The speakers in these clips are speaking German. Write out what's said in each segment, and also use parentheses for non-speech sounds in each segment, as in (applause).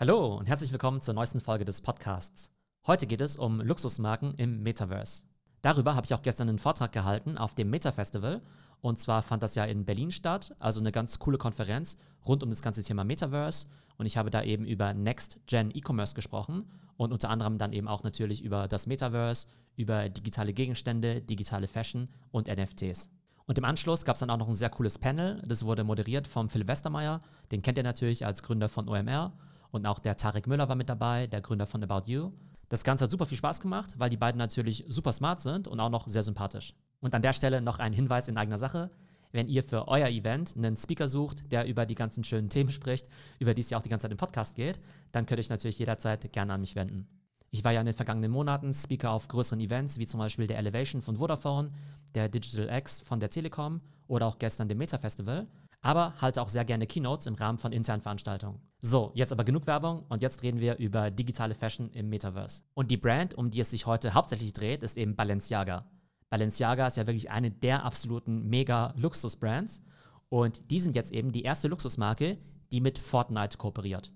Hallo und herzlich willkommen zur neuesten Folge des Podcasts. Heute geht es um Luxusmarken im Metaverse. Darüber habe ich auch gestern einen Vortrag gehalten auf dem Meta Festival. Und zwar fand das ja in Berlin statt, also eine ganz coole Konferenz rund um das ganze Thema Metaverse. Und ich habe da eben über Next Gen E-Commerce gesprochen und unter anderem dann eben auch natürlich über das Metaverse, über digitale Gegenstände, digitale Fashion und NFTs. Und im Anschluss gab es dann auch noch ein sehr cooles Panel. Das wurde moderiert vom Phil Westermeier. Den kennt ihr natürlich als Gründer von OMR. Und auch der Tarek Müller war mit dabei, der Gründer von About You. Das Ganze hat super viel Spaß gemacht, weil die beiden natürlich super smart sind und auch noch sehr sympathisch. Und an der Stelle noch ein Hinweis in eigener Sache. Wenn ihr für euer Event einen Speaker sucht, der über die ganzen schönen Themen spricht, über die es ja auch die ganze Zeit im Podcast geht, dann könnt ihr euch natürlich jederzeit gerne an mich wenden. Ich war ja in den vergangenen Monaten Speaker auf größeren Events, wie zum Beispiel der Elevation von Vodafone, der Digital X von der Telekom oder auch gestern dem Meta Festival aber halte auch sehr gerne Keynotes im Rahmen von internen Veranstaltungen. So, jetzt aber genug Werbung und jetzt reden wir über digitale Fashion im Metaverse. Und die Brand, um die es sich heute hauptsächlich dreht, ist eben Balenciaga. Balenciaga ist ja wirklich eine der absoluten Mega-Luxus-Brands und die sind jetzt eben die erste Luxusmarke, die mit Fortnite kooperiert.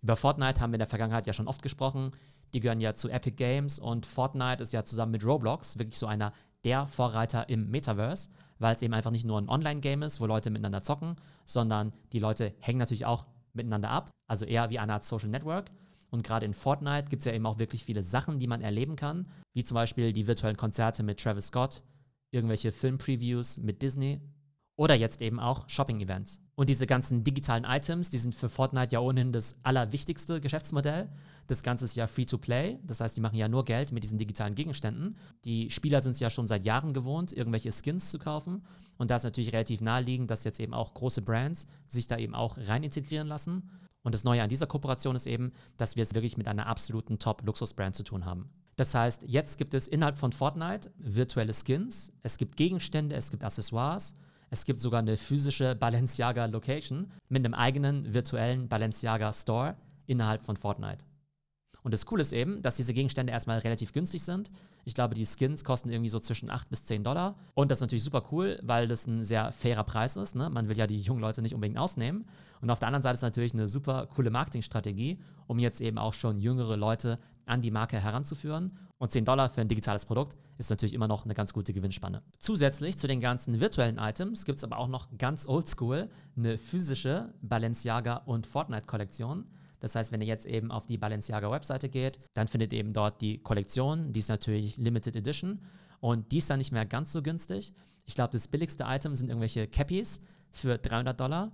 Über Fortnite haben wir in der Vergangenheit ja schon oft gesprochen. Die gehören ja zu Epic Games und Fortnite ist ja zusammen mit Roblox wirklich so einer der Vorreiter im Metaverse weil es eben einfach nicht nur ein Online-Game ist, wo Leute miteinander zocken, sondern die Leute hängen natürlich auch miteinander ab, also eher wie eine Art Social Network. Und gerade in Fortnite gibt es ja eben auch wirklich viele Sachen, die man erleben kann, wie zum Beispiel die virtuellen Konzerte mit Travis Scott, irgendwelche Film-Previews mit Disney oder jetzt eben auch Shopping-Events. Und diese ganzen digitalen Items, die sind für Fortnite ja ohnehin das allerwichtigste Geschäftsmodell. Das Ganze ist ja Free-to-Play, das heißt, die machen ja nur Geld mit diesen digitalen Gegenständen. Die Spieler sind es ja schon seit Jahren gewohnt, irgendwelche Skins zu kaufen. Und da ist natürlich relativ naheliegend, dass jetzt eben auch große Brands sich da eben auch rein integrieren lassen. Und das Neue an dieser Kooperation ist eben, dass wir es wirklich mit einer absoluten Top-Luxus-Brand zu tun haben. Das heißt, jetzt gibt es innerhalb von Fortnite virtuelle Skins, es gibt Gegenstände, es gibt Accessoires, es gibt sogar eine physische Balenciaga Location mit einem eigenen virtuellen Balenciaga Store innerhalb von Fortnite. Und das Coole ist eben, dass diese Gegenstände erstmal relativ günstig sind. Ich glaube, die Skins kosten irgendwie so zwischen 8 bis 10 Dollar. Und das ist natürlich super cool, weil das ein sehr fairer Preis ist. Ne? Man will ja die jungen Leute nicht unbedingt ausnehmen. Und auf der anderen Seite ist es natürlich eine super coole Marketingstrategie, um jetzt eben auch schon jüngere Leute an die Marke heranzuführen. Und 10 Dollar für ein digitales Produkt ist natürlich immer noch eine ganz gute Gewinnspanne. Zusätzlich zu den ganzen virtuellen Items gibt es aber auch noch ganz oldschool eine physische Balenciaga und Fortnite-Kollektion. Das heißt, wenn ihr jetzt eben auf die Balenciaga-Webseite geht, dann findet ihr eben dort die Kollektion. Die ist natürlich Limited Edition und die ist dann nicht mehr ganz so günstig. Ich glaube, das billigste Item sind irgendwelche Cappies für 300 Dollar.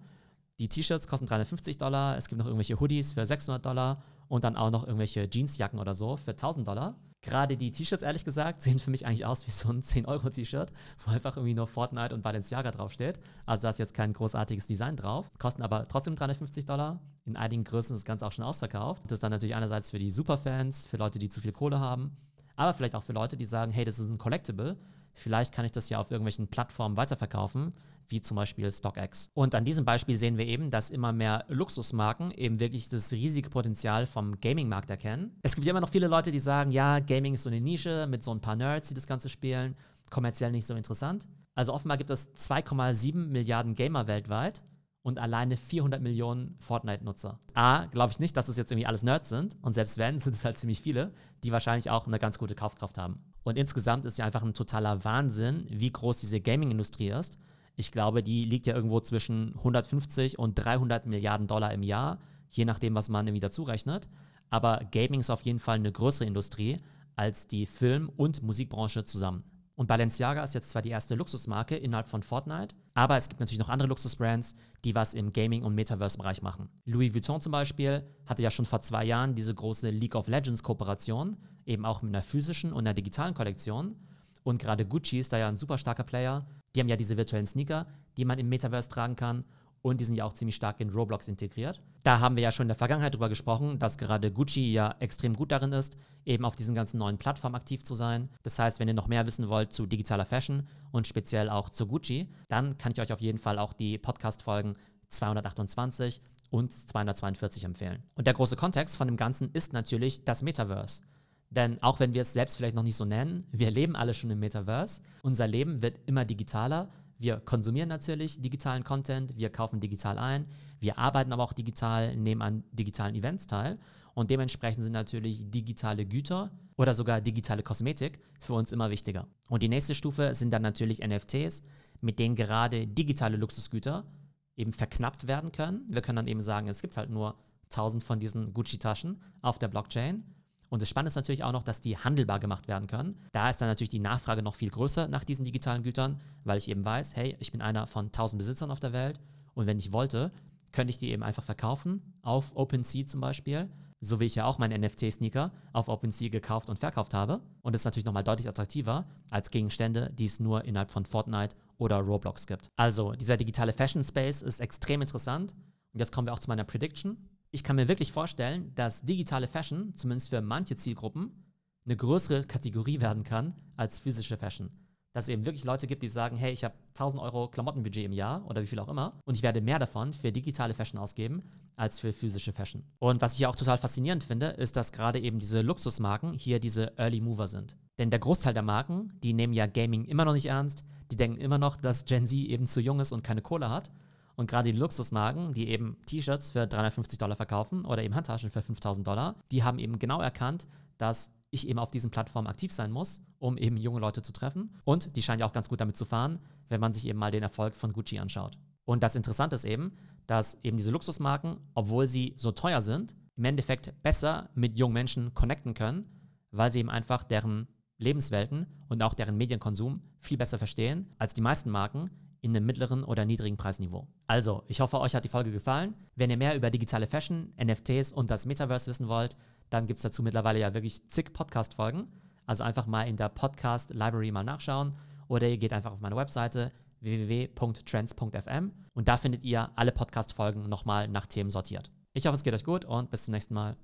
Die T-Shirts kosten 350 Dollar. Es gibt noch irgendwelche Hoodies für 600 Dollar und dann auch noch irgendwelche Jeansjacken oder so für 1000 Dollar. Gerade die T-Shirts, ehrlich gesagt, (laughs) sehen für mich eigentlich aus wie so ein 10-Euro-T-Shirt, wo einfach irgendwie nur Fortnite und Balenciaga draufsteht. Also da ist jetzt kein großartiges Design drauf. Kosten aber trotzdem 350 Dollar. In einigen Größen ist das Ganze auch schon ausverkauft. Das ist dann natürlich einerseits für die Superfans, für Leute, die zu viel Kohle haben, aber vielleicht auch für Leute, die sagen, hey, das ist ein Collectible. Vielleicht kann ich das ja auf irgendwelchen Plattformen weiterverkaufen, wie zum Beispiel StockX. Und an diesem Beispiel sehen wir eben, dass immer mehr Luxusmarken eben wirklich das riesige Potenzial vom Gaming-Markt erkennen. Es gibt ja immer noch viele Leute, die sagen, ja, Gaming ist so eine Nische mit so ein paar Nerds, die das Ganze spielen, kommerziell nicht so interessant. Also offenbar gibt es 2,7 Milliarden Gamer weltweit und alleine 400 Millionen Fortnite-Nutzer. A, glaube ich nicht, dass das jetzt irgendwie alles Nerds sind. Und selbst wenn, sind es halt ziemlich viele, die wahrscheinlich auch eine ganz gute Kaufkraft haben. Und insgesamt ist ja einfach ein totaler Wahnsinn, wie groß diese Gaming-Industrie ist. Ich glaube, die liegt ja irgendwo zwischen 150 und 300 Milliarden Dollar im Jahr, je nachdem, was man irgendwie dazu rechnet. Aber Gaming ist auf jeden Fall eine größere Industrie als die Film- und Musikbranche zusammen. Und Balenciaga ist jetzt zwar die erste Luxusmarke innerhalb von Fortnite, aber es gibt natürlich noch andere Luxusbrands, die was im Gaming- und Metaverse-Bereich machen. Louis Vuitton zum Beispiel hatte ja schon vor zwei Jahren diese große League of Legends-Kooperation, eben auch mit einer physischen und einer digitalen Kollektion. Und gerade Gucci ist da ja ein super starker Player. Die haben ja diese virtuellen Sneaker, die man im Metaverse tragen kann und die sind ja auch ziemlich stark in Roblox integriert. Da haben wir ja schon in der Vergangenheit drüber gesprochen, dass gerade Gucci ja extrem gut darin ist, eben auf diesen ganzen neuen Plattformen aktiv zu sein. Das heißt, wenn ihr noch mehr wissen wollt zu digitaler Fashion und speziell auch zu Gucci, dann kann ich euch auf jeden Fall auch die Podcast-Folgen 228 und 242 empfehlen. Und der große Kontext von dem Ganzen ist natürlich das Metaverse. Denn auch wenn wir es selbst vielleicht noch nicht so nennen, wir leben alle schon im Metaverse. Unser Leben wird immer digitaler, wir konsumieren natürlich digitalen Content, wir kaufen digital ein, wir arbeiten aber auch digital, nehmen an digitalen Events teil und dementsprechend sind natürlich digitale Güter oder sogar digitale Kosmetik für uns immer wichtiger. Und die nächste Stufe sind dann natürlich NFTs, mit denen gerade digitale Luxusgüter eben verknappt werden können. Wir können dann eben sagen, es gibt halt nur 1000 von diesen Gucci-Taschen auf der Blockchain und das Spannende ist natürlich auch noch, dass die handelbar gemacht werden können. Da ist dann natürlich die Nachfrage noch viel größer nach diesen digitalen Gütern, weil ich eben weiß, hey, ich bin einer von 1000 Besitzern auf der Welt und wenn ich wollte, könnte ich die eben einfach verkaufen auf OpenSea zum Beispiel, so wie ich ja auch meinen NFT-Sneaker auf OpenSea gekauft und verkauft habe. Und das ist natürlich nochmal deutlich attraktiver als Gegenstände, die es nur innerhalb von Fortnite oder Roblox gibt. Also dieser digitale Fashion Space ist extrem interessant. Und jetzt kommen wir auch zu meiner Prediction ich kann mir wirklich vorstellen, dass digitale Fashion, zumindest für manche Zielgruppen, eine größere Kategorie werden kann als physische Fashion. Dass es eben wirklich Leute gibt, die sagen, hey, ich habe 1000 Euro Klamottenbudget im Jahr oder wie viel auch immer und ich werde mehr davon für digitale Fashion ausgeben als für physische Fashion. Und was ich hier auch total faszinierend finde, ist, dass gerade eben diese Luxusmarken hier diese Early Mover sind. Denn der Großteil der Marken, die nehmen ja Gaming immer noch nicht ernst, die denken immer noch, dass Gen Z eben zu jung ist und keine Kohle hat und gerade die Luxusmarken, die eben T-Shirts für 350 Dollar verkaufen oder eben Handtaschen für 5000 Dollar, die haben eben genau erkannt, dass ich eben auf diesen Plattformen aktiv sein muss, um eben junge Leute zu treffen. Und die scheinen ja auch ganz gut damit zu fahren, wenn man sich eben mal den Erfolg von Gucci anschaut. Und das Interessante ist eben, dass eben diese Luxusmarken, obwohl sie so teuer sind, im Endeffekt besser mit jungen Menschen connecten können, weil sie eben einfach deren Lebenswelten und auch deren Medienkonsum viel besser verstehen als die meisten Marken, in einem mittleren oder niedrigen Preisniveau. Also, ich hoffe, euch hat die Folge gefallen. Wenn ihr mehr über digitale Fashion, NFTs und das Metaverse wissen wollt, dann gibt es dazu mittlerweile ja wirklich zig Podcast-Folgen. Also einfach mal in der Podcast-Library mal nachschauen oder ihr geht einfach auf meine Webseite www.trends.fm und da findet ihr alle Podcast-Folgen nochmal nach Themen sortiert. Ich hoffe, es geht euch gut und bis zum nächsten Mal.